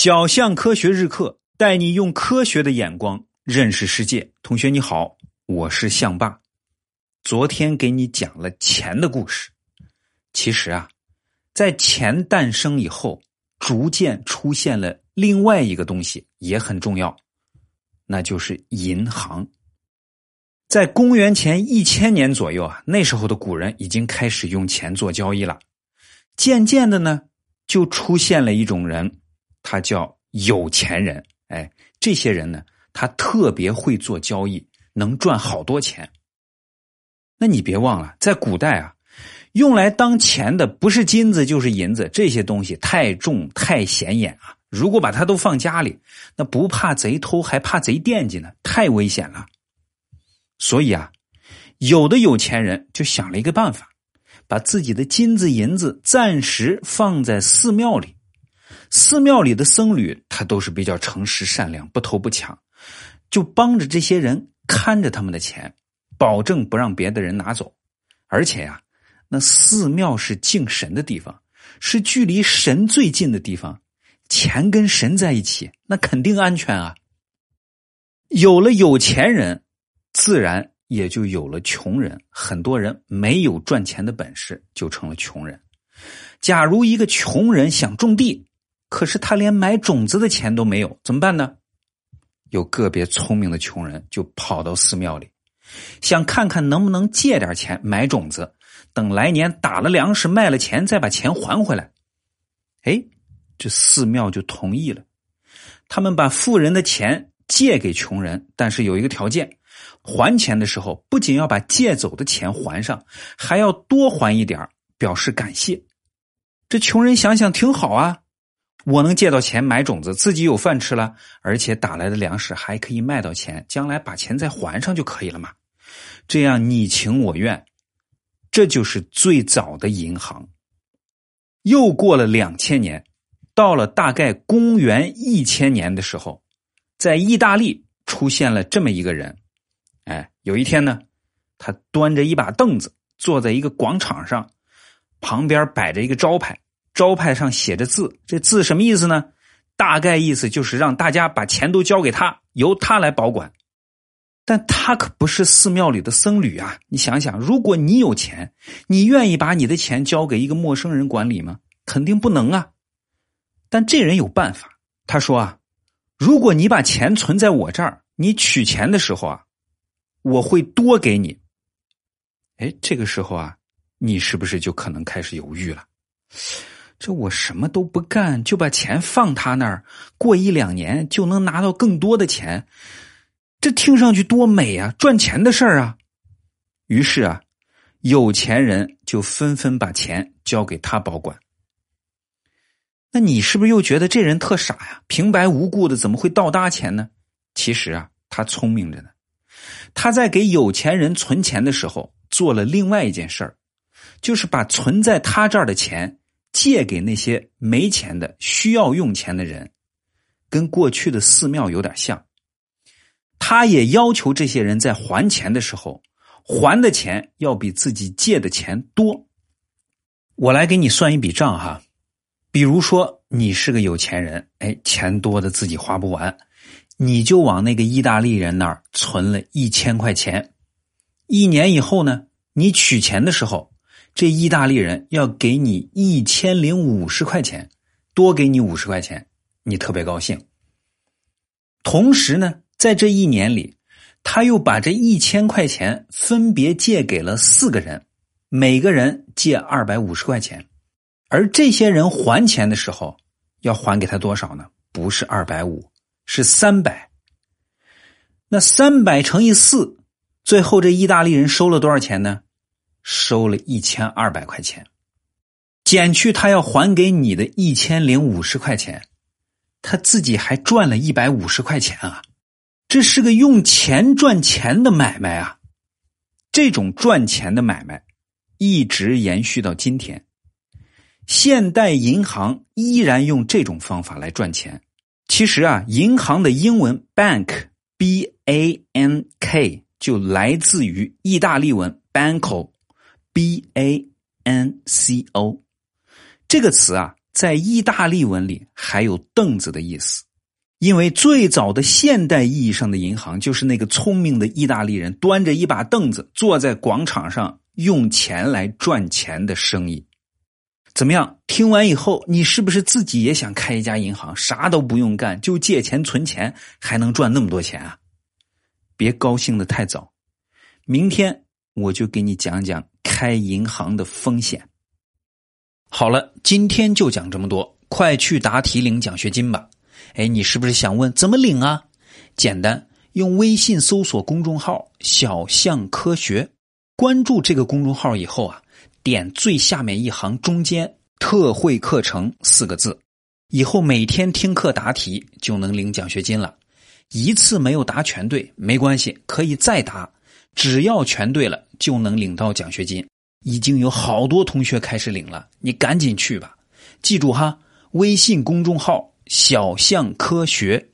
小象科学日课带你用科学的眼光认识世界。同学你好，我是象爸。昨天给你讲了钱的故事。其实啊，在钱诞生以后，逐渐出现了另外一个东西，也很重要，那就是银行。在公元前一千年左右啊，那时候的古人已经开始用钱做交易了。渐渐的呢，就出现了一种人。他叫有钱人，哎，这些人呢，他特别会做交易，能赚好多钱。那你别忘了，在古代啊，用来当钱的不是金子就是银子，这些东西太重太显眼啊。如果把它都放家里，那不怕贼偷，还怕贼惦记呢，太危险了。所以啊，有的有钱人就想了一个办法，把自己的金子银子暂时放在寺庙里。寺庙里的僧侣，他都是比较诚实善良，不偷不抢，就帮着这些人看着他们的钱，保证不让别的人拿走。而且呀，那寺庙是敬神的地方，是距离神最近的地方，钱跟神在一起，那肯定安全啊。有了有钱人，自然也就有了穷人。很多人没有赚钱的本事，就成了穷人。假如一个穷人想种地，可是他连买种子的钱都没有，怎么办呢？有个别聪明的穷人就跑到寺庙里，想看看能不能借点钱买种子，等来年打了粮食卖了钱，再把钱还回来。哎，这寺庙就同意了。他们把富人的钱借给穷人，但是有一个条件：还钱的时候不仅要把借走的钱还上，还要多还一点表示感谢。这穷人想想挺好啊。我能借到钱买种子，自己有饭吃了，而且打来的粮食还可以卖到钱，将来把钱再还上就可以了嘛。这样你情我愿，这就是最早的银行。又过了两千年，到了大概公元一千年的时候，在意大利出现了这么一个人。哎，有一天呢，他端着一把凳子坐在一个广场上，旁边摆着一个招牌。招牌上写着字，这字什么意思呢？大概意思就是让大家把钱都交给他，由他来保管。但他可不是寺庙里的僧侣啊！你想想，如果你有钱，你愿意把你的钱交给一个陌生人管理吗？肯定不能啊！但这人有办法，他说啊，如果你把钱存在我这儿，你取钱的时候啊，我会多给你。哎，这个时候啊，你是不是就可能开始犹豫了？这我什么都不干，就把钱放他那儿，过一两年就能拿到更多的钱，这听上去多美啊！赚钱的事儿啊！于是啊，有钱人就纷纷把钱交给他保管。那你是不是又觉得这人特傻呀？平白无故的怎么会倒搭钱呢？其实啊，他聪明着呢。他在给有钱人存钱的时候，做了另外一件事儿，就是把存在他这儿的钱。借给那些没钱的、需要用钱的人，跟过去的寺庙有点像。他也要求这些人在还钱的时候，还的钱要比自己借的钱多。我来给你算一笔账哈，比如说你是个有钱人，哎，钱多的自己花不完，你就往那个意大利人那儿存了一千块钱。一年以后呢，你取钱的时候。这意大利人要给你一千零五十块钱，多给你五十块钱，你特别高兴。同时呢，在这一年里，他又把这一千块钱分别借给了四个人，每个人借二百五十块钱。而这些人还钱的时候，要还给他多少呢？不是二百五，是三百。那三百乘以四，最后这意大利人收了多少钱呢？收了一千二百块钱，减去他要还给你的一千零五十块钱，他自己还赚了一百五十块钱啊！这是个用钱赚钱的买卖啊！这种赚钱的买卖一直延续到今天，现代银行依然用这种方法来赚钱。其实啊，银行的英文 bank b a n k 就来自于意大利文 banco。B a n c o 这个词啊，在意大利文里还有凳子的意思。因为最早的现代意义上的银行，就是那个聪明的意大利人端着一把凳子坐在广场上用钱来赚钱的生意。怎么样？听完以后，你是不是自己也想开一家银行，啥都不用干，就借钱存钱，还能赚那么多钱啊？别高兴的太早，明天我就给你讲讲开银行的风险。好了，今天就讲这么多，快去答题领奖学金吧。哎，你是不是想问怎么领啊？简单，用微信搜索公众号“小象科学”，关注这个公众号以后啊，点最下面一行中间“特惠课程”四个字，以后每天听课答题就能领奖学金了。一次没有答全对没关系，可以再答，只要全对了就能领到奖学金。已经有好多同学开始领了，你赶紧去吧。记住哈，微信公众号。小象科学。